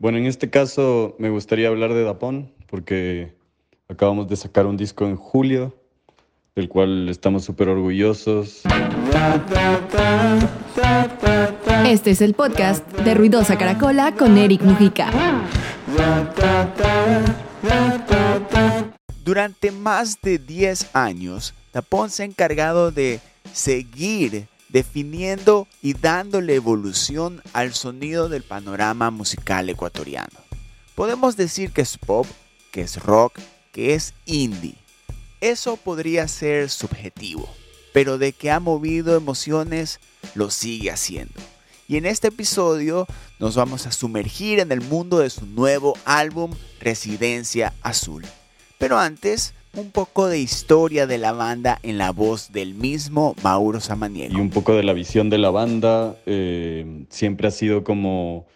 Bueno, en este caso me gustaría hablar de Dapón porque acabamos de sacar un disco en julio, del cual estamos súper orgullosos. Este es el podcast de Ruidosa Caracola con Eric Mujica. Durante más de 10 años, Dapón se ha encargado de seguir definiendo y dándole evolución al sonido del panorama musical ecuatoriano. Podemos decir que es pop, que es rock, que es indie. Eso podría ser subjetivo, pero de que ha movido emociones, lo sigue haciendo. Y en este episodio nos vamos a sumergir en el mundo de su nuevo álbum Residencia Azul. Pero antes, un poco de historia de la banda en la voz del mismo Mauro Samaniego. Y un poco de la visión de la banda. Eh, siempre ha sido como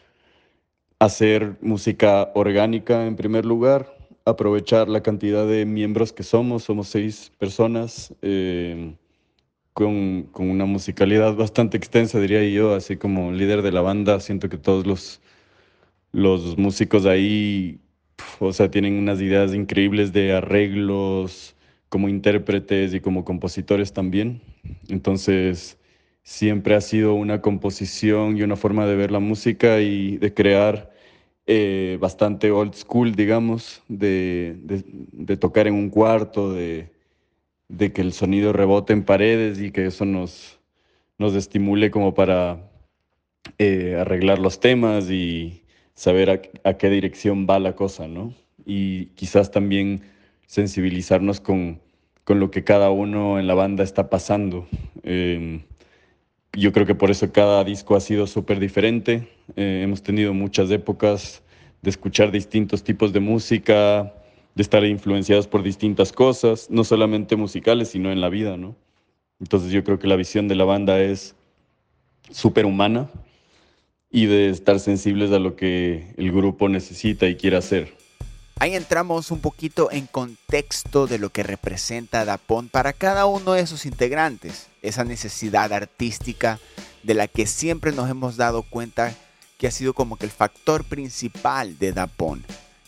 hacer música orgánica en primer lugar, aprovechar la cantidad de miembros que somos, somos seis personas, eh, con, con, una musicalidad bastante extensa, diría yo, así como líder de la banda, siento que todos los, los músicos ahí o sea, tienen unas ideas increíbles de arreglos como intérpretes y como compositores también. Entonces, siempre ha sido una composición y una forma de ver la música y de crear eh, bastante old school, digamos, de, de, tocar en un cuarto, de, de, que el sonido rebote en paredes y que eso nos, nos estimule como para eh, arreglar los temas y, saber a, qué dirección va la cosa, ¿no? Y quizás también sensibilizarnos con, con lo que cada uno en la banda está pasando. Em, yo creo que por eso cada disco ha sido súper diferente. Eh, hemos tenido muchas épocas de escuchar distintos tipos de música, de estar influenciados por distintas cosas, no solamente musicales, sino en la vida, ¿no? Entonces yo creo que la visión de la banda es súper humana y de estar sensibles a lo que el grupo necesita y quiere hacer. Ahí entramos un poquito en contexto de lo que representa Dapón para cada uno de sus integrantes, esa necesidad artística de la que siempre nos hemos dado cuenta que ha sido como que el factor principal de Dapón.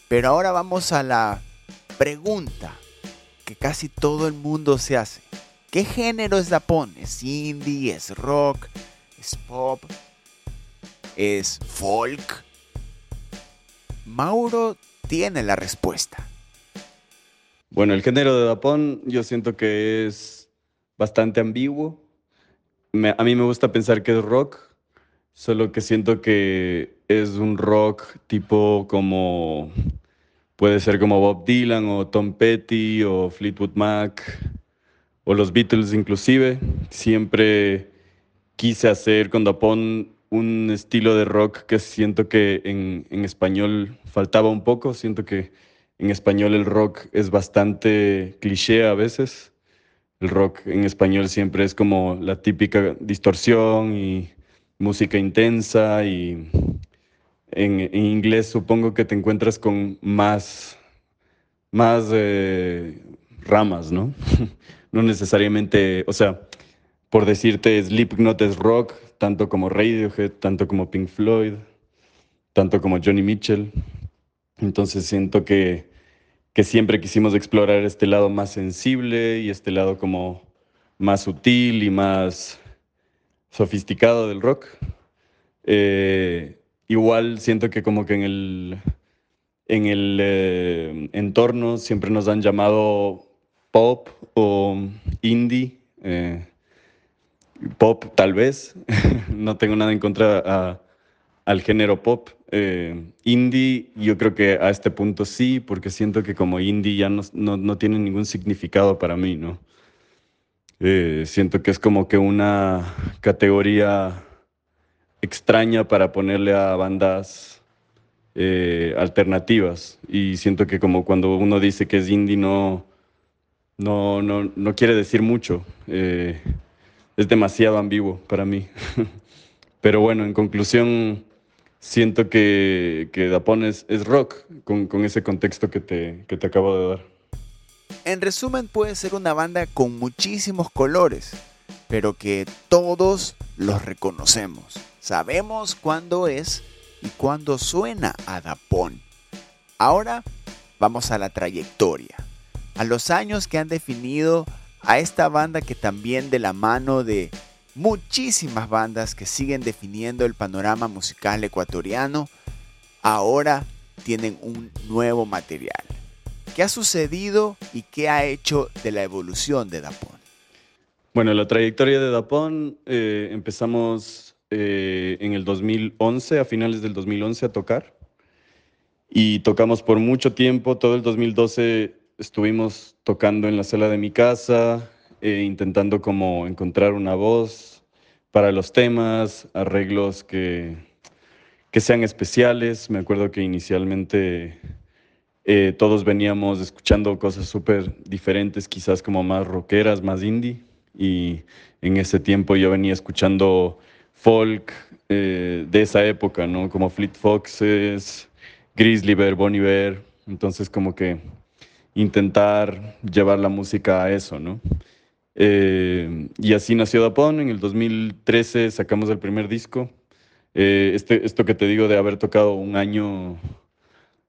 Pero ahora vamos a la pregunta que casi todo el mundo se hace. ¿Qué género es Dapón? ¿Es indie? ¿Es rock? ¿Es pop? Es folk? Mauro tiene la respuesta. Bueno, el género de Dapón yo siento que es bastante ambiguo. a mí me gusta pensar que es rock, solo que siento que es un rock tipo como puede ser como Bob Dylan o Tom Petty o Fleetwood Mac o los Beatles inclusive. Siempre quise hacer con Dapón un estilo de rock que siento que en, en, español faltaba un poco. Siento que en español el rock es bastante cliché a veces. El rock en español siempre es como la típica distorsión y música intensa y en, inglés supongo que te encuentras con más, más eh, ramas, ¿no? no necesariamente, o sea, por decirte, Slipknot es rock, tanto como Radiohead, tanto como Pink Floyd, tanto como Johnny Mitchell. Entonces siento que, que siempre quisimos explorar este lado más sensible y este lado como más sutil y más sofisticado del rock. Eh, igual siento que como que en el, en el eh, entorno siempre nos han llamado pop o indie. Eh, pop tal vez, no tengo nada en contra al género pop. Eh, indie, yo creo que a este punto sí, porque siento que como indie ya no, no, tiene ningún significado para mí, ¿no? Eh, siento que es como que una categoría extraña para ponerle a bandas eh, alternativas. Y siento que como cuando uno dice que es indie no, no, no, no quiere decir mucho es demasiado ambiguo para mí. Pero bueno, en conclusión, siento que, que Dapón es, rock con, ese contexto que te, que te acabo de dar. En resumen, puede ser una banda con muchísimos colores, pero que todos los reconocemos. Sabemos cuándo es y cuándo suena a Dapón. Ahora vamos a la trayectoria, a los años que han definido a esta banda que también de la mano de muchísimas bandas que siguen definiendo el panorama musical ecuatoriano, ahora tienen un nuevo material. ¿Qué ha sucedido y qué ha hecho de la evolución de Dapón? Bueno, la trayectoria de Dapón eh, empezamos eh, en el 2011, a finales del 2011 a tocar. Y tocamos por mucho tiempo, todo el 2012 estuvimos tocando en la sala de mi casa, eh, intentando como encontrar una voz para los temas, arreglos que, que sean especiales. Me acuerdo que inicialmente eh, todos veníamos escuchando cosas súper diferentes, quizás como más rockeras, más indie. Y en ese tiempo yo venía escuchando folk eh, de esa época, ¿no? Como Fleet Foxes, Grizzly Bear, Bonnie Bear. Entonces como que intentar llevar la música a eso, ¿no? Eh, y así nació Dapón. En el 2013 sacamos el primer disco. Eh, este, esto que te digo de haber tocado un año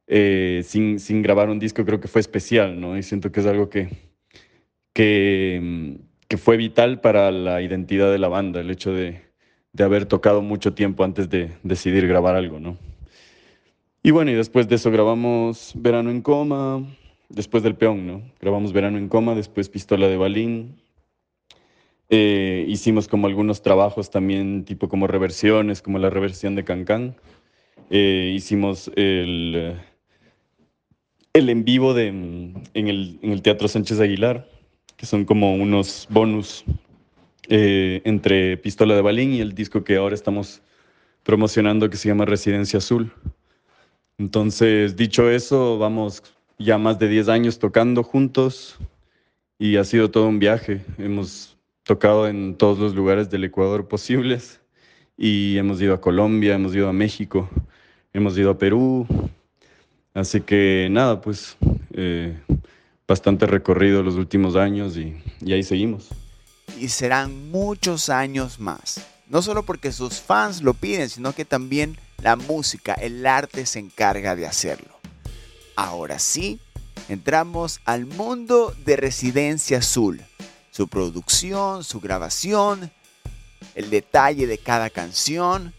sin, sin, grabar un disco creo que fue especial, ¿no? Y siento que es algo que, que, que fue vital para la identidad de la banda, el hecho de, de haber tocado mucho tiempo antes de decidir grabar algo, ¿no? Y bueno, y después de eso grabamos Verano en Coma, después del Peón, ¿no? Grabamos Verano en Coma, después Pistola de Balín. Eh, hicimos como algunos trabajos también, tipo como reversiones, como la reversión de Cancán. Eh, hicimos el, el en vivo de, en, el, en el Teatro Sánchez Aguilar, que son como unos bonus eh, entre Pistola de Balín y el disco que ahora estamos promocionando que se llama Residencia Azul. Entonces, dicho eso, vamos ya más de 10 años tocando juntos y ha sido todo un viaje. Hemos tocado en todos los lugares del Ecuador posibles y hemos ido a Colombia, hemos ido a México, hemos ido a Perú. Así que nada, pues eh, bastante recorrido los últimos años y, y ahí seguimos y serán muchos años más. No solo porque sus fans lo piden, sino que también la música, el arte se encarga de hacerlo. Ahora sí, entramos al mundo de Residencia Azul. Su producción, su grabación, el detalle de cada canción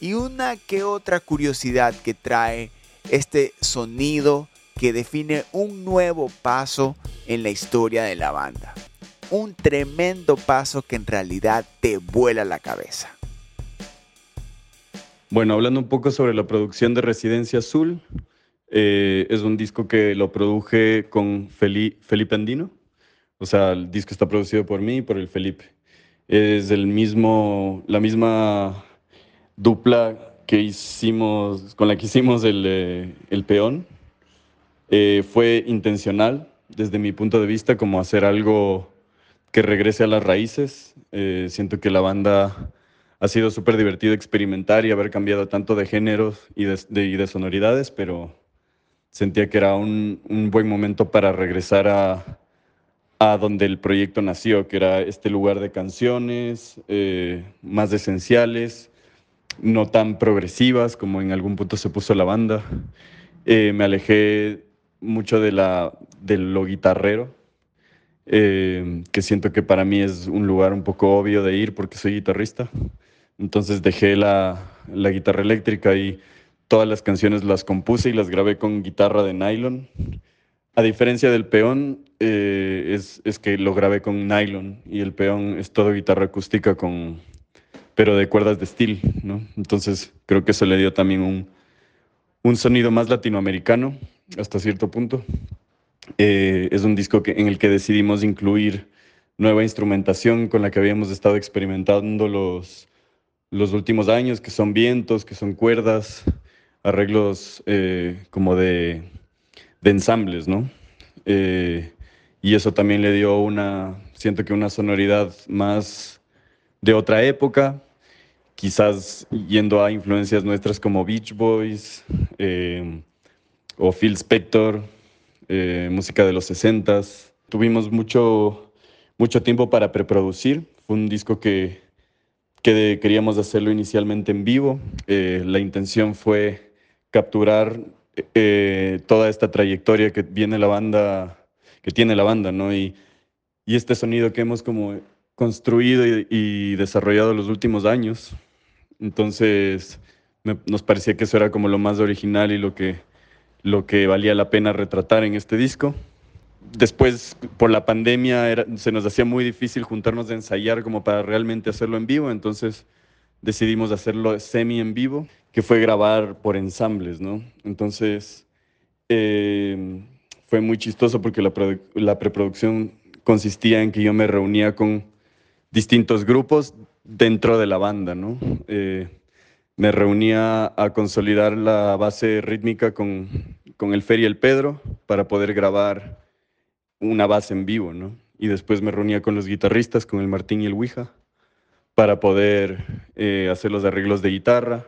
y una que otra curiosidad que trae este sonido que define un nuevo paso en la historia de la banda un tremendo paso que en realidad te vuela la cabeza. Bueno, hablando un poco sobre la producción de Residencia Azul, eh, es un disco que lo produje con Felipe Andino. O sea, el disco está producido por mí y por el Felipe. Es el mismo, la misma dupla que hicimos, con la que hicimos el, eh, el peón. Eh, fue intencional desde mi punto de vista como hacer algo que regrese a las raíces. Eh, siento que la banda ha sido súper divertido experimentar y haber cambiado tanto de géneros y de, sonoridades, pero sentía que era un, buen momento para regresar a, a, donde el proyecto nació, que era este lugar de canciones eh, más esenciales, no tan progresivas como en algún punto se puso la banda. Eh, me alejé mucho de, la, de lo guitarrero eh, que siento que para mí es un lugar un poco obvio de ir porque soy guitarrista. Entonces dejé la, la guitarra eléctrica y todas las canciones las compuse y las grabé con guitarra de nylon. A diferencia del peón, eh, es, es, que lo grabé con nylon y el peón es todo guitarra acústica con, pero de cuerdas de steel, ¿no? Entonces creo que eso le dio también un, un sonido más latinoamericano hasta cierto punto. Eh, es un disco en el que decidimos incluir nueva instrumentación con la que habíamos estado experimentando los, los últimos años, que son vientos, que son cuerdas, arreglos eh, como de, de, ensambles, ¿no? Eh, y eso también le dio una, siento que una sonoridad más de otra época, quizás yendo a influencias nuestras como Beach Boys o Phil Spector, eh, música de los 60 Tuvimos mucho, mucho tiempo para preproducir. Fue un disco que, que queríamos hacerlo inicialmente en vivo. Eh, la intención fue capturar eh, toda esta trayectoria que viene la banda, que tiene la banda, ¿no? Y, y este sonido que hemos como construido y, desarrollado los últimos años. Entonces, nos parecía que eso era como lo más original y lo que, lo que valía la pena retratar en este disco. Después, por la pandemia, se nos hacía muy difícil juntarnos a ensayar como para realmente hacerlo en vivo, entonces decidimos hacerlo semi en vivo, que fue grabar por ensambles, ¿no? Entonces, eh, fue muy chistoso porque la, la preproducción consistía en que yo me reunía con distintos grupos dentro de la banda, ¿no? Eh, me reunía a consolidar la base rítmica con, con el Fer y el Pedro para poder grabar una base en vivo, ¿no? Y después me reunía con los guitarristas, con el Martín y el Ouija, para poder eh, hacer los arreglos de guitarra.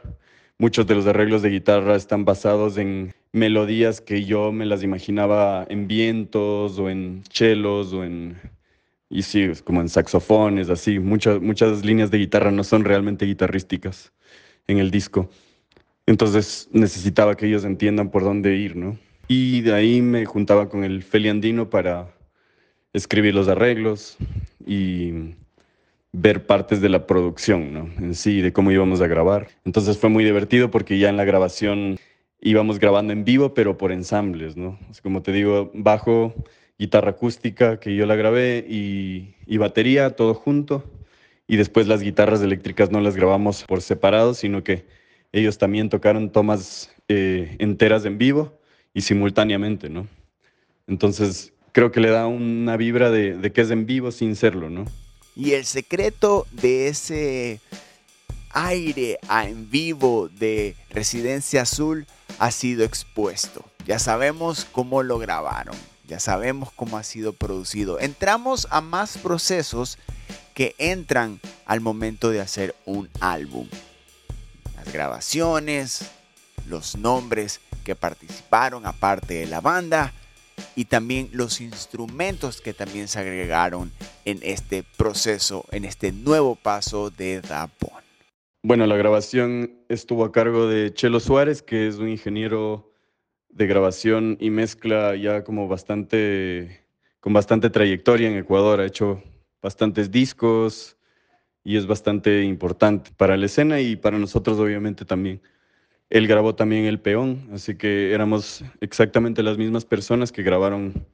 Muchos de los arreglos de guitarra están basados en melodías que yo me las imaginaba en vientos o en chelos o en y sí, como en saxofones, así. Muchas, muchas líneas de guitarra no son realmente guitarrísticas en el disco. Entonces necesitaba que ellos entiendan por dónde ir, ¿no? Y de ahí me juntaba con el Feli Andino para escribir los arreglos y ver partes de la producción, ¿no? En sí, de cómo íbamos a grabar. Entonces fue muy divertido porque ya en la grabación íbamos grabando en vivo, pero por ensambles, ¿no? como te digo, bajo guitarra acústica que yo la grabé y, batería, todo junto. Y después las guitarras eléctricas no las grabamos por separado, sino que ellos también tocaron tomas eh, enteras en vivo y simultáneamente, ¿no? Entonces creo que le da una vibra de, de que es en vivo sin serlo, ¿no? Y el secreto de ese aire en vivo de Residencia Azul ha sido expuesto. Ya sabemos cómo lo grabaron ya sabemos cómo ha sido producido. Entramos a más procesos que entran al momento de hacer un álbum. Las grabaciones, los nombres que participaron aparte de la banda y también los instrumentos que también se agregaron en este proceso, en este nuevo paso de Dapon. Bueno, la grabación estuvo a cargo de Chelo Suárez, que es un ingeniero de grabación y mezcla ya como bastante, con bastante trayectoria en Ecuador. Ha hecho bastantes discos y es bastante importante para la escena y para nosotros obviamente también. Él grabó también El Peón, así que éramos exactamente las mismas personas que grabaron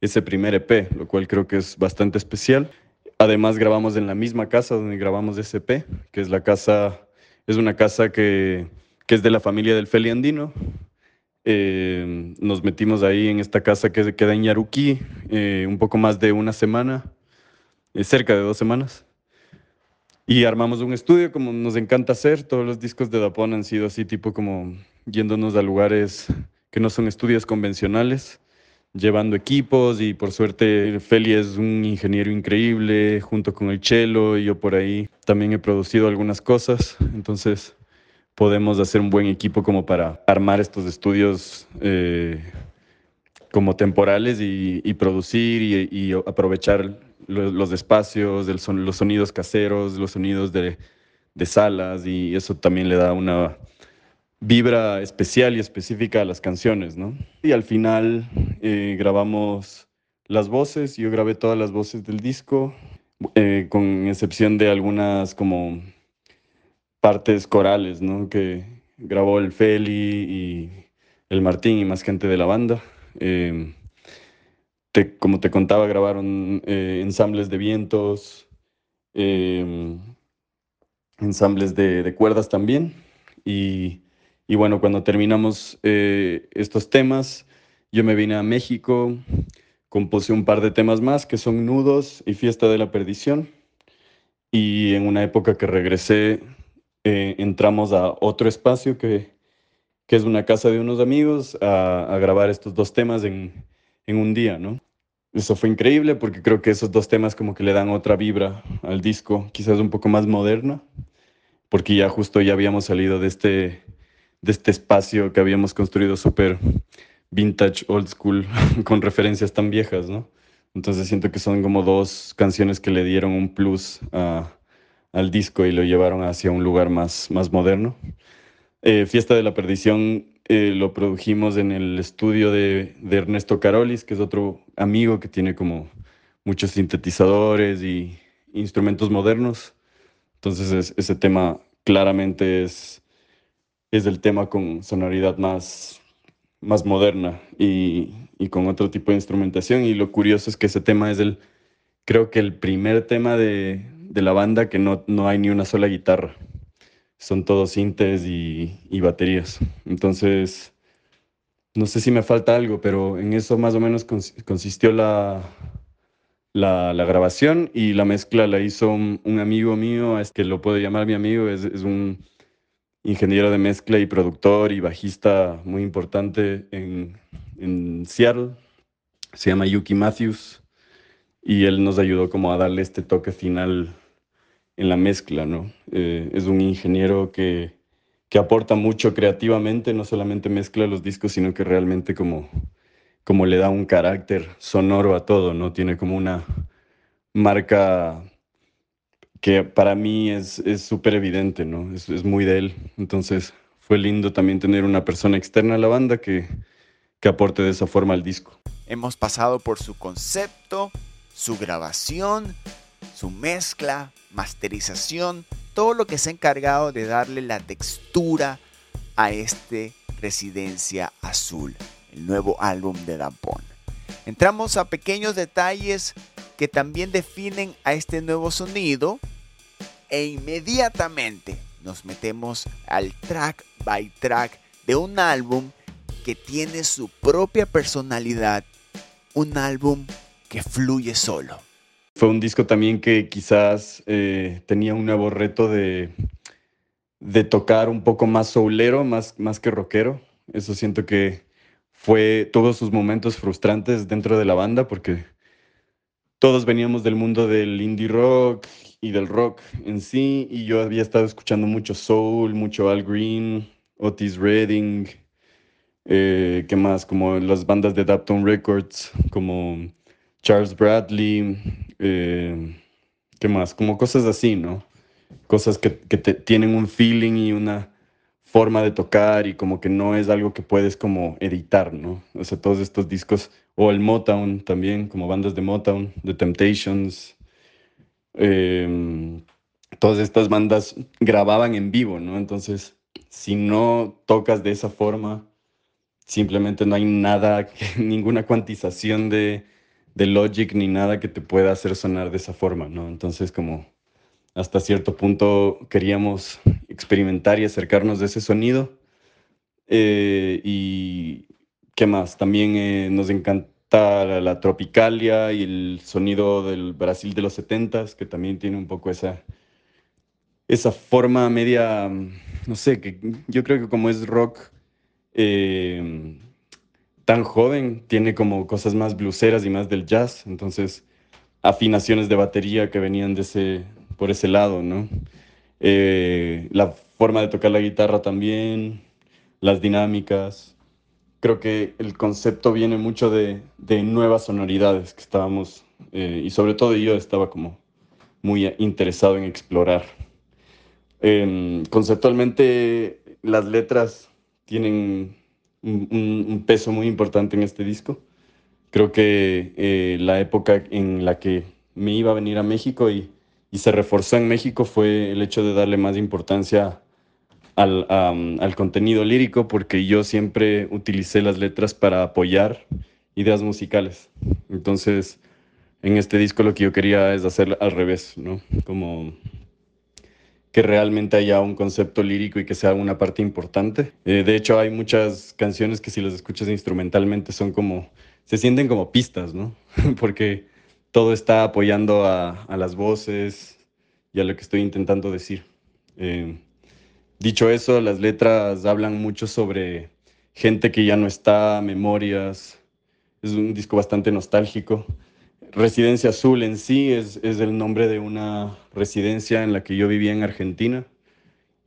ese primer EP, lo cual creo que es bastante especial. Además grabamos en la misma casa donde grabamos ese EP, que es la casa, es una casa que, que es de la familia del Feli Andino, eh, nos metimos ahí en esta casa que queda en Yaruquí, eh, un poco más de una semana, eh, cerca de dos semanas. Y armamos un estudio como nos encanta hacer. Todos los discos de Dapón han sido así, tipo como yéndonos a lugares que no son estudios convencionales, llevando equipos y por suerte Feli es un ingeniero increíble junto con el Chelo y yo por ahí también he producido algunas cosas. Entonces podemos hacer un buen equipo como para armar estos estudios eh, como temporales y, producir y, aprovechar los, espacios, los sonidos caseros, los sonidos de, salas y eso también le da una vibra especial y específica a las canciones, ¿no? Y al final eh, grabamos las voces, yo grabé todas las voces del disco, eh, con excepción de algunas como partes corales, ¿no? Que grabó el Feli y el Martín y más gente de la banda. Como te contaba, grabaron eh, ensambles de vientos, em, ensambles de, cuerdas también. Y, y, bueno, cuando terminamos eh, estos temas, yo me vine a México, compuse un par de temas más que son Nudos y Fiesta de la Perdición. Y en una época que regresé eh, entramos a otro espacio que, que, es una casa de unos amigos a, grabar estos dos temas en, en, un día, ¿no? Eso fue increíble porque creo que esos dos temas como que le dan otra vibra al disco, quizás un poco más moderna, porque ya justo ya habíamos salido de este, de este espacio que habíamos construido súper vintage, old school, con referencias tan viejas, ¿no? Entonces siento que son como dos canciones que le dieron un plus al disco y lo llevaron hacia un lugar más, más moderno. Eh, Fiesta de la Perdición eh, lo produjimos en el estudio de, Ernesto Carolis, que es otro amigo que tiene como muchos sintetizadores y instrumentos modernos. Entonces ese tema claramente es, es el tema con sonoridad más, más moderna y, y con otro tipo de instrumentación. Y lo curioso es que ese tema es el, creo que el primer tema de, de la banda que no, no hay ni una sola guitarra. Son todos sintes y, baterías. Entonces, no sé si me falta algo, pero en eso más o menos consistió la, la, grabación y la mezcla la hizo un, amigo mío, es que lo puedo llamar mi amigo, es, es, un ingeniero de mezcla y productor y bajista muy importante en, en Seattle. Se llama Yuki Matthews y él nos ayudó como a darle este toque final en la mezcla, ¿no? Eh, es un ingeniero que, que, aporta mucho creativamente, no solamente mezcla los discos, sino que realmente como, como le da un carácter sonoro a todo, ¿no? Tiene como una marca que para mí es súper evidente, ¿no? Es, es, muy de él. Entonces fue lindo también tener una persona externa a la banda que, que aporte de esa forma al disco. Hemos pasado por su concepto, su grabación, su mezcla, masterización, todo lo que se ha encargado de darle la textura a este Residencia Azul, el nuevo álbum de Dampon. Entramos a pequeños detalles que también definen a este nuevo sonido e inmediatamente nos metemos al track by track de un álbum que tiene su propia personalidad, un álbum que fluye solo. Fue un disco también que quizás eh, tenía un nuevo reto de, de tocar un poco más soulero, más, más que rockero. Eso siento que fue todos sus momentos frustrantes dentro de la banda porque todos veníamos del mundo del indie rock y del rock en sí y yo había estado escuchando mucho soul, mucho Al Green, Otis Redding, eh, ¿qué más? Como las bandas de Dapton Records, como Charles Bradley, eh, ¿qué más? Como cosas así, ¿no? Cosas que, tienen un feeling y una forma de tocar y como que no es algo que puedes como editar, ¿no? O sea, todos estos discos, o el Motown también, como bandas de Motown, The Temptations, em, todas estas bandas grababan en vivo, ¿no? Entonces, si no tocas de esa forma, simplemente no hay nada, ninguna cuantización de de Logic ni nada que te pueda hacer sonar de esa forma, ¿no? Entonces como hasta cierto punto queríamos experimentar y acercarnos de ese sonido. Eh, y qué más, también eh, nos encanta la, tropicalia y el sonido del Brasil de los 70 que también tiene un poco esa, esa forma media, no sé, que yo creo que como es rock, eh, tan joven, tiene como cosas más bluseras y más del jazz, entonces afinaciones de batería que venían de ese, por ese lado, ¿no? Eh, la forma de tocar la guitarra también, las dinámicas. Creo que el concepto viene mucho de, de nuevas sonoridades que estábamos, eh, y sobre todo yo estaba como muy interesado en explorar. Em, conceptualmente las letras tienen un, peso muy importante en este disco. Creo que eh, la época en la que me iba a venir a México y, se reforzó en México fue el hecho de darle más importancia al, al contenido lírico, porque yo siempre utilicé las letras para apoyar ideas musicales. Entonces, en este disco lo que yo quería es hacer al revés, ¿no? Como que realmente haya un concepto lírico y que sea una parte importante. Eh, de hecho, hay muchas canciones que si las escuchas instrumentalmente son como, se sienten como pistas, ¿no? Porque todo está apoyando a, las voces y a lo que estoy intentando decir. Eh, dicho eso, las letras hablan mucho sobre gente que ya no está, memorias. Es un disco bastante nostálgico. Residencia Azul en sí es, el nombre de una residencia en la que yo vivía en Argentina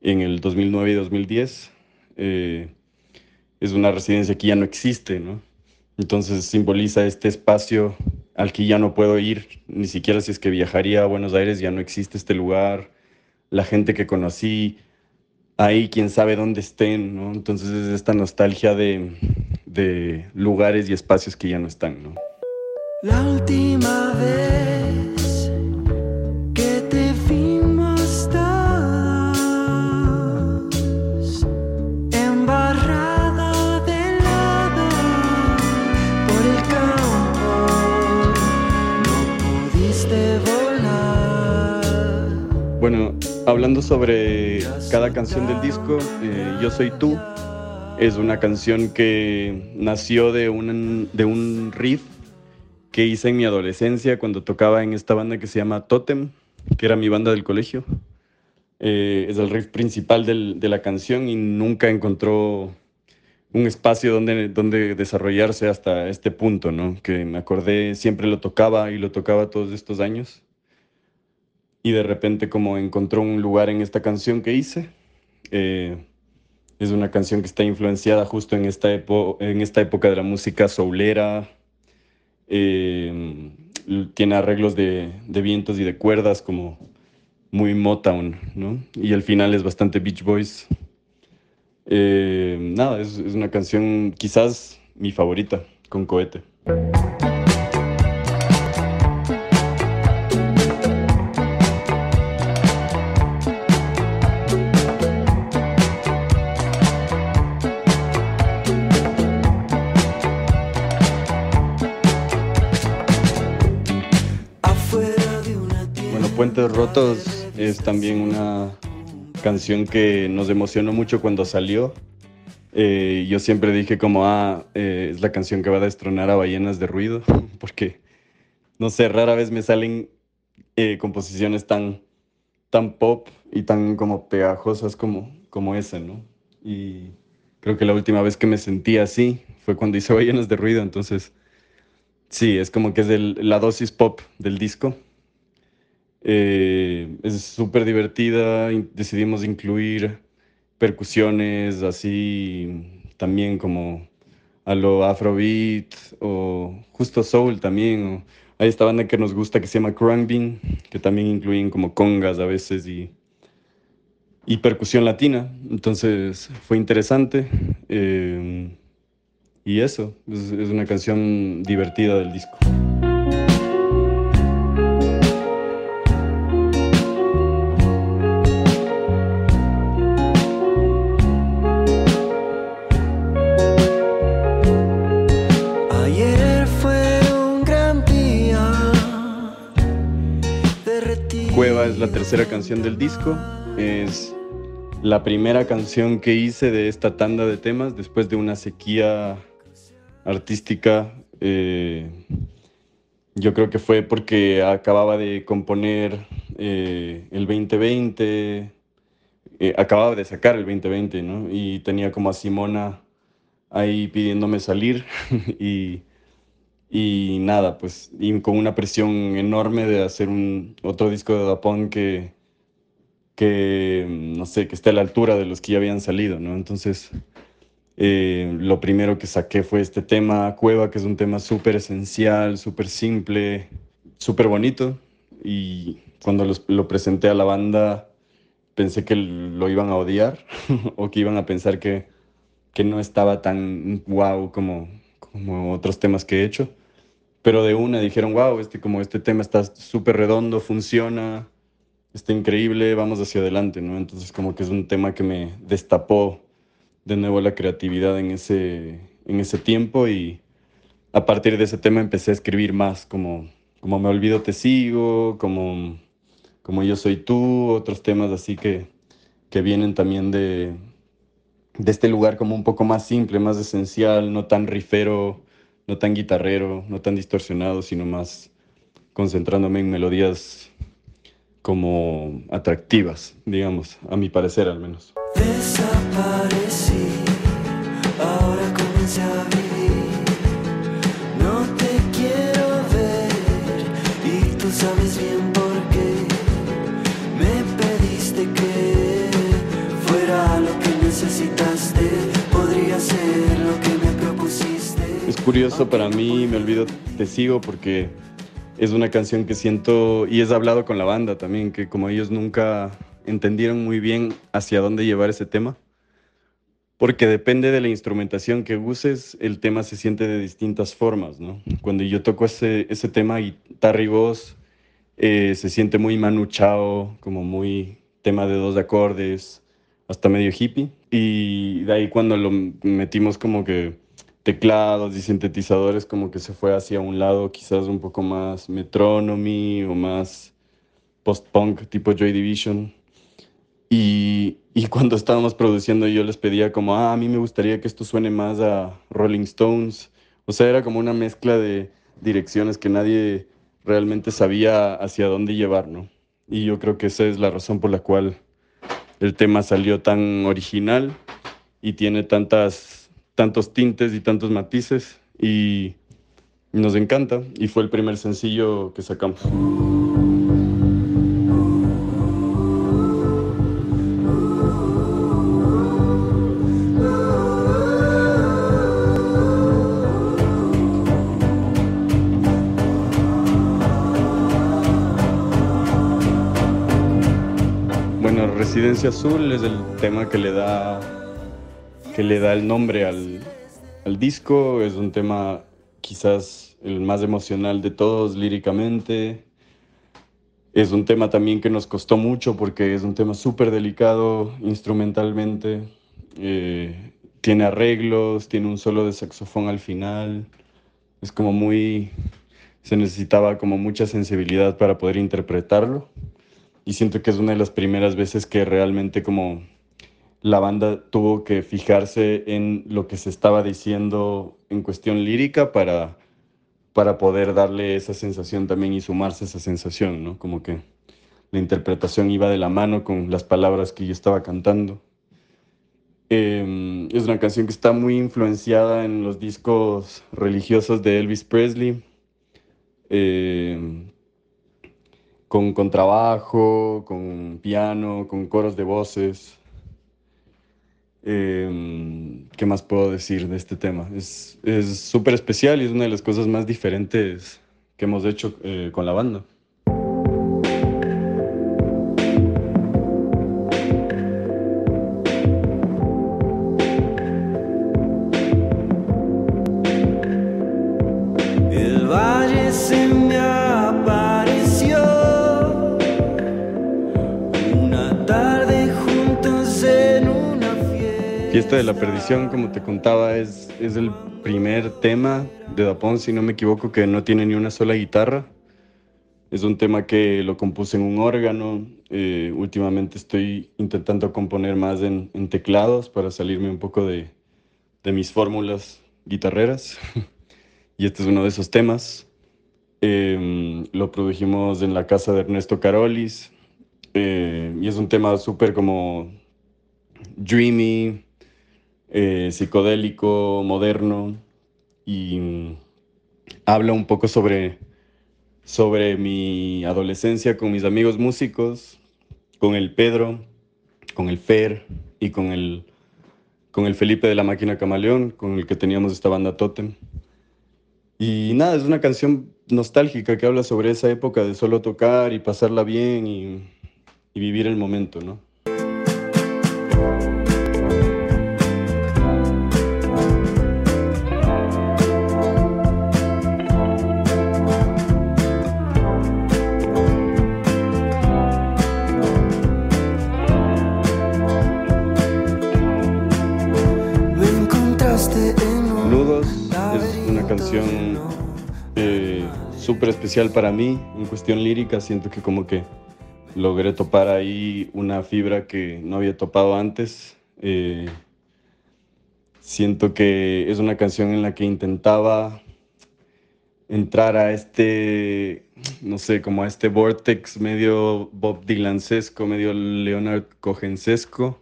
en el 2009 y 2010. Eh, es una residencia que ya no existe, ¿no? Entonces simboliza este espacio al que ya no puedo ir, ni siquiera si es que viajaría a Buenos Aires, ya no existe este lugar. la gente que conocí ahí, quién sabe dónde estén, ¿no? Entonces es esta nostalgia de, de lugares y espacios que ya no están, ¿no? La última vez que te vimos todos embarrado de lado por el campo, no pudiste volar. Bueno, hablando sobre cada canción del disco, eh, Yo Soy Tú es una canción que nació de un, de un riff que hice en mi adolescencia cuando tocaba en esta banda que se llama Totem, que era mi banda del colegio. Eh, es el riff principal del- de la canción y nunca encontró un espacio donde, donde desarrollarse hasta este punto, ¿no? Que me acordé, siempre lo tocaba y lo tocaba todos estos años. Y de repente como encontró un lugar en esta canción que hice. Eh, es una canción que está influenciada justo en esta, en esta época de la música soulera, l- tiene arreglos de, de vientos y de cuerdas como muy Motown, ¿no? Y el final es bastante Beach Boys. Eh, nada, es, es una canción quizás mi favorita, con cohete. Puentes Rotos es también una canción que nos emocionó mucho cuando salió. Eh, yo siempre dije como, ah, eh, es la canción que va a destronar a Ballenas de Ruido, porque, no sé, rara vez me salen eh, composiciones tan, tan pop y tan como pegajosas como, como esa, ¿no? Y creo que la última vez que me sentí así fue cuando hice Ballenas de Ruido, entonces, sí, es como que es la dosis pop del disco. Eh, es súper divertida. Decidimos incluir percusiones así también como a lo Afrobeat o justo Soul también. o- hay esta banda que nos gusta que se llama Bean que también incluyen como congas a veces y, y percusión latina. Entonces fue interesante. eh, y eso, es, es una canción divertida del disco. Es la tercera canción del disco. Es la primera canción que hice de esta tanda de temas después de una sequía artística. eh, yo creo que fue porque acababa de componer eh, el 2020, eh, acababa de sacar el 2020, ¿no? Y tenía como a Simona ahí pidiéndome salir y, y nada, pues y con una presión enorme de hacer un otro disco de Dapón que, que, no sé, que esté a la altura de los que ya habían salido, ¿no? Entonces, eh, lo primero que saqué fue este tema Cueva, que es un tema súper esencial, súper simple, súper bonito. Y cuando lo presenté a la banda, pensé que lo iban a odiar o que iban a pensar que, que no estaba tan wow como, como otros temas que he hecho. Pero de una dijeron, wow, este, como este tema está súper redondo, funciona, está increíble, vamos hacia adelante, ¿no? Entonces como que es un tema que me destapó de nuevo la creatividad en ese, en ese tiempo y a partir de ese tema empecé a escribir más, como, como Me Olvido Te Sigo, como, como Yo Soy Tú, otros temas así que, que vienen también de, de este lugar como un poco más simple, más esencial, no tan rifero, no tan guitarrero, no tan distorsionado, sino más concentrándome en melodías como atractivas, digamos, a mi parecer al menos. Curioso para mí, me olvido, te sigo porque es una canción que siento y es hablado con la banda también, que como ellos nunca entendieron muy bien hacia dónde llevar ese tema. Porque depende de la instrumentación que uses, el tema se siente de distintas formas, ¿no? Cuando yo toco ese, ese tema, guitarra y voz, eh, se siente muy manuchao, como muy tema de dos acordes, hasta medio hippie. Y de ahí cuando lo metimos como que teclados y sintetizadores, como que se fue hacia un lado quizás un poco más metronomy o más post-punk tipo Joy Division. Y, y, cuando estábamos produciendo yo les pedía como, ah, a mí me gustaría que esto suene más a Rolling Stones. O sea, era como una mezcla de direcciones que nadie realmente sabía hacia dónde llevar, ¿no? Y yo creo que esa es la razón por la cual el tema salió tan original y tiene tantas, tantos tintes y tantos matices y nos encanta y fue el primer sencillo que sacamos. Residencia Azul es el tema que le da, que le da el nombre al, al disco. Es un tema quizás el más emocional de todos líricamente. Es un tema también que nos costó mucho porque es un tema súper delicado instrumentalmente. Eh, tiene arreglos, tiene un solo de saxofón al final. Es como muy... Se necesitaba como mucha sensibilidad para poder interpretarlo y siento que es una de las primeras veces que realmente como la banda tuvo que fijarse en lo que se estaba diciendo en cuestión lírica para, para poder darle esa sensación también y sumarse a esa sensación, ¿no? Como que la interpretación iba de la mano con las palabras que yo estaba cantando. Em, es una canción que está muy influenciada en los discos religiosos de Elvis Presley. Eh, con contrabajo, con piano, con coros de voces. Em, ¿Qué más puedo decir de este tema? Es súper especial y es una de las cosas más diferentes que hemos hecho eh, con la banda. Fiesta de la Perdición, como te contaba, es, es el primer tema de Dapón, si no me equivoco, que no tiene ni una sola guitarra. Es un tema que lo compuse en un órgano. Eh, últimamente estoy intentando componer más en, teclados para salirme un poco de, de mis fórmulas guitarreras. y este es uno de esos temas. Em, lo produjimos en la casa de Ernesto Carolis. Eh, y es un tema súper como dreamy, eh, psicodélico, moderno, y habla un poco sobre, sobre mi adolescencia con mis amigos músicos, con el Pedro, con el Fer y con el, con el Felipe de la Máquina Camaleón, con el que teníamos esta banda Totem. Y nada, es una canción nostálgica que habla sobre esa época de solo tocar y pasarla bien y, y vivir el momento, ¿no? Especial para mí en cuestión lírica. Siento que como que logré topar ahí una fibra que no había topado antes. Eh, siento que es una canción en la que intentaba entrar a este, no sé, como a este vortex medio Bob Dylancesco, medio Leonard Cohensesco,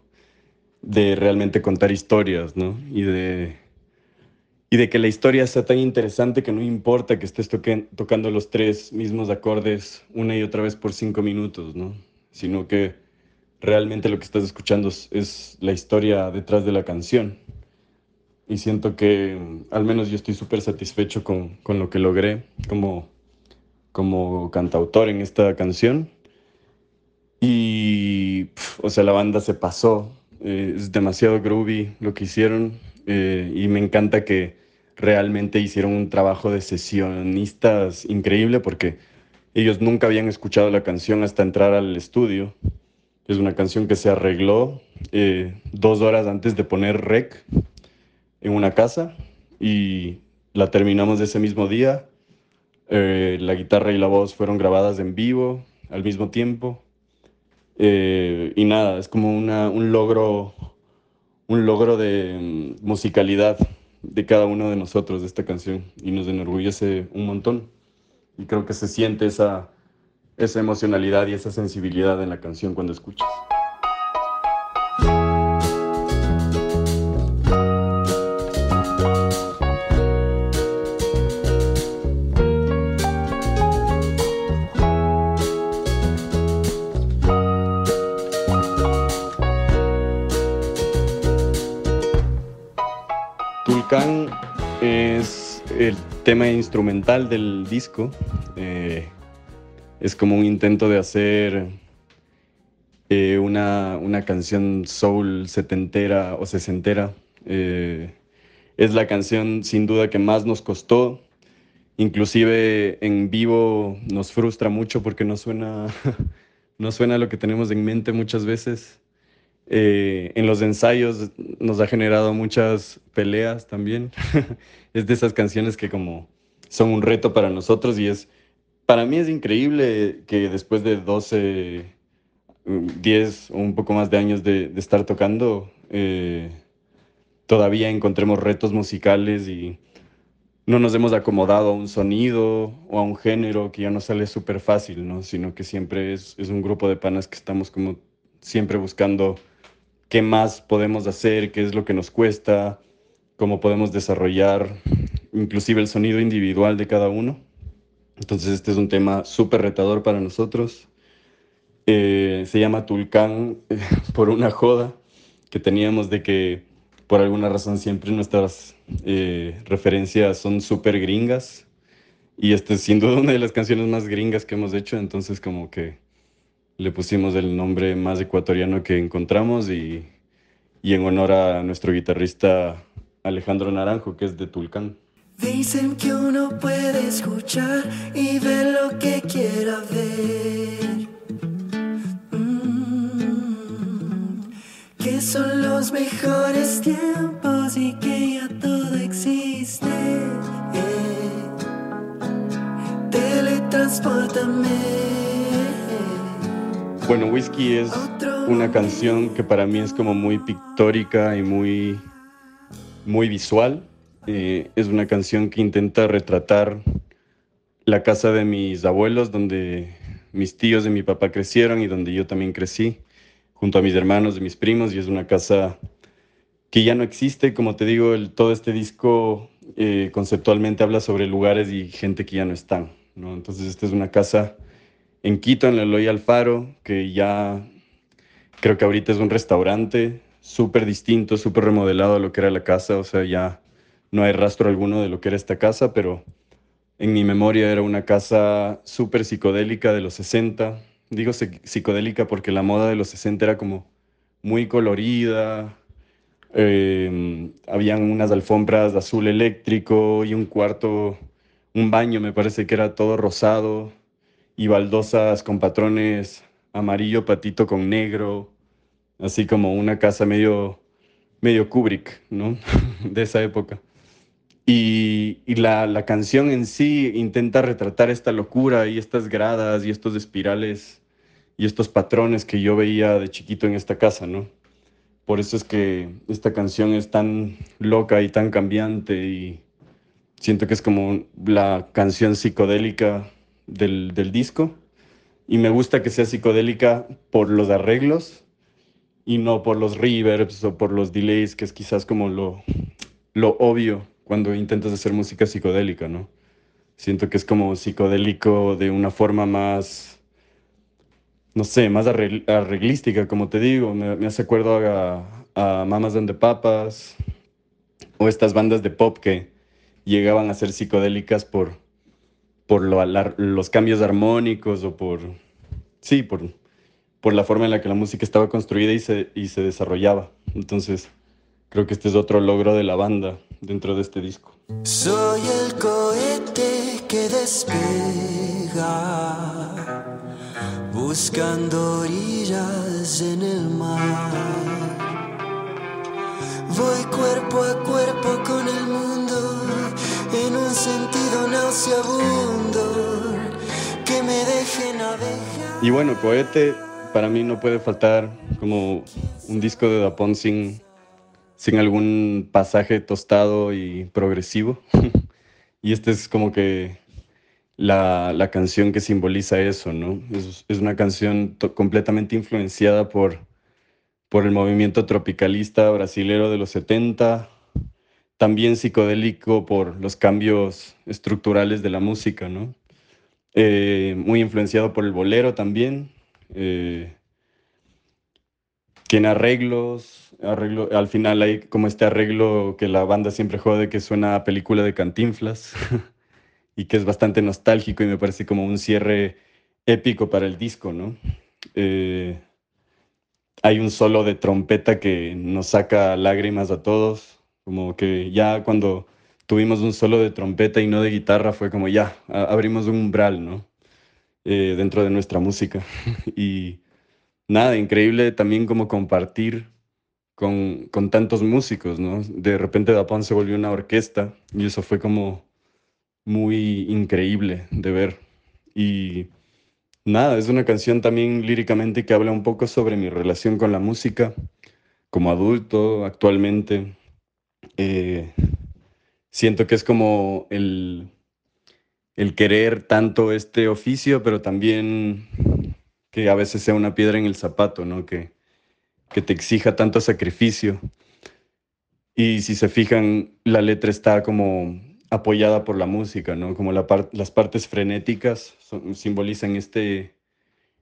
de realmente contar historias, ¿no? Y de y de que la historia sea tan interesante que no importa que estés tocando los tres mismos acordes una y otra vez por cinco minutos, ¿no? Sino que realmente lo que estás escuchando es, la historia detrás de la canción. Y siento que al menos yo estoy súper satisfecho con, con, lo que logré como, como cantautor en esta canción. Y o sea, la banda se pasó. Eh, es demasiado groovy lo que hicieron eh, y me encanta que realmente hicieron un trabajo de sesionistas increíble porque ellos nunca habían escuchado la canción hasta entrar al estudio. Es una canción que se arregló eh, dos horas antes de poner rec en una casa y la terminamos ese mismo día. Eh, la guitarra y la voz fueron grabadas en vivo al mismo tiempo. Eh, y nada, es como un logro, un logro de mm, musicalidad de cada uno de nosotros de esta canción y nos enorgullece un montón. Y creo que se siente esa, esa emocionalidad y esa sensibilidad en la canción cuando escuchas. Tema instrumental del disco. Eh, es como un intento de hacer eh, una, una, canción soul setentera o sesentera. Eh, es la canción sin duda que más nos costó. Inclusive en vivo nos frustra mucho porque no suena, no suena lo que tenemos en mente muchas veces. Eh, en los ensayos nos ha generado muchas peleas también. es de esas canciones que como son un reto para nosotros y es, para mí es increíble que después de 12, 10 o un poco más de años de, estar tocando, eh, todavía encontremos retos musicales y no nos hemos acomodado a un sonido o a un género que ya no sale súper fácil, ¿no? sino que siempre es, es un grupo de panas que estamos como siempre buscando qué más podemos hacer, qué es lo que nos cuesta, cómo podemos desarrollar inclusive el sonido individual de cada uno. Entonces este es un tema súper retador para nosotros. Eh, se llama Tulcán por una joda que teníamos de que por alguna razón siempre nuestras eh, referencias son súper gringas. Y esta es sin duda una de las canciones más gringas que hemos hecho, entonces como que le pusimos el nombre más ecuatoriano que encontramos y, y en honor a nuestro guitarrista Alejandro Naranjo, que es de Tulcán. Dicen que uno puede escuchar y ver lo que quiera ver. Mm, que son los mejores tiempos y que ya todo existe. Eh, teletransportame. Bueno, Whisky es una canción que para mí es como muy pictórica y muy, muy visual. Eh, es una canción que intenta retratar la casa de mis abuelos, donde mis tíos de mi papá crecieron y donde yo también crecí, junto a mis hermanos y mis primos, y es una casa que ya no existe. Como te digo, el, todo este disco eh, conceptualmente habla sobre lugares y gente que ya no están. ¿no? Entonces, esta es una casa en Quito, en el Eloy Alfaro, que ya creo que ahorita es un restaurante súper distinto, súper remodelado a lo que era la casa, o sea, ya no hay rastro alguno de lo que era esta casa, pero en mi memoria era una casa súper psicodélica de los 60. Digo psicodélica porque la moda de los 60 era como muy colorida, eh, habían unas alfombras de azul eléctrico y un cuarto, un baño me parece que era todo rosado y baldosas con patrones amarillo patito con negro, así como una casa medio, medio Kubrick, ¿no? de esa época. Y, y la, la, canción en sí intenta retratar esta locura y estas gradas y estos espirales y estos patrones que yo veía de chiquito en esta casa, ¿no? Por eso es que esta canción es tan loca y tan cambiante y siento que es como la canción psicodélica del, disco y me gusta que sea psicodélica por los arreglos y no por los reverbs o por los delays, que es quizás como lo, lo obvio cuando intentas hacer música psicodélica, ¿no? Siento que es como psicodélico de una forma más, no sé, más arreglística, como te digo. Me, me hace acuerdo a, a Mamas Donde Papas o estas bandas de pop que llegaban a ser psicodélicas por, por los cambios armónicos o por, sí, por, por la forma en la que la música estaba construida y se, y se desarrollaba. Entonces, creo que este es otro logro de la banda dentro de este disco. Soy el cohete que despega, buscando orillas en el mar. Voy cuerpo a cuerpo con el mundo, en un sentido nauseabundo, que me deje navegar. Y bueno, Cohete para mí no puede faltar como un disco de Dapón sin, sin algún pasaje tostado y progresivo. y esta es como que la, la, canción que simboliza eso, ¿no? Es, es una canción completamente influenciada por, por el movimiento tropicalista brasilero de los 70, también psicodélico por los cambios estructurales de la música, ¿no? Eh, muy influenciado por el bolero también, eh, tiene arreglos, arreglo, al final hay como este arreglo que la banda siempre jode que suena a película de cantinflas y que es bastante nostálgico y me parece como un cierre épico para el disco, ¿no? Eh, hay un solo de trompeta que nos saca lágrimas a todos, como que ya cuando tuvimos un solo de trompeta y no de guitarra fue como ya, abrimos un umbral, ¿no? Eh, dentro de nuestra música. y nada, increíble también como compartir con, con, tantos músicos, ¿no? De repente Dapón se volvió una orquesta y eso fue como muy increíble de ver. Y nada, es una canción también líricamente que habla un poco sobre mi relación con la música como adulto actualmente. Eh, siento que es como el, el querer tanto este oficio, pero también que a veces sea una piedra en el zapato, ¿no? Que, que te exija tanto sacrificio. Y si se fijan, la letra está como apoyada por la música, ¿no? Como la las partes frenéticas simbolizan este,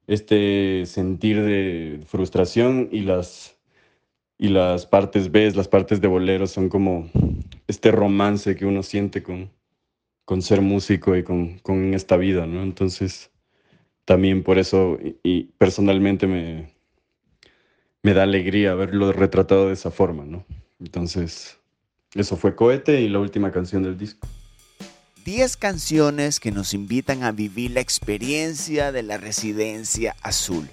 este sentir de frustración y las, y las partes B, las partes de bolero son como este romance que uno siente con, con ser músico y con, con, esta vida, ¿no? Entonces, también por eso, y, personalmente me, me da alegría verlo retratado de esa forma, ¿no? Entonces, eso fue Cohete y la última canción del disco. Diez canciones que nos invitan a vivir la experiencia de la residencia azul,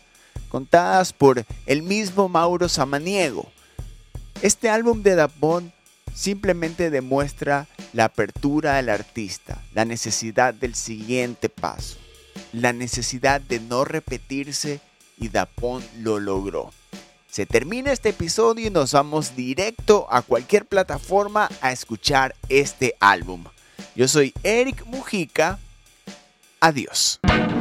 contadas por el mismo Mauro Samaniego. Este álbum de Dapón simplemente demuestra la apertura del artista, la necesidad del siguiente paso, la necesidad de no repetirse y Dapón lo logró. Se termina este episodio y nos vamos directo a cualquier plataforma a escuchar este álbum. Yo soy Eric Mujica. Adiós.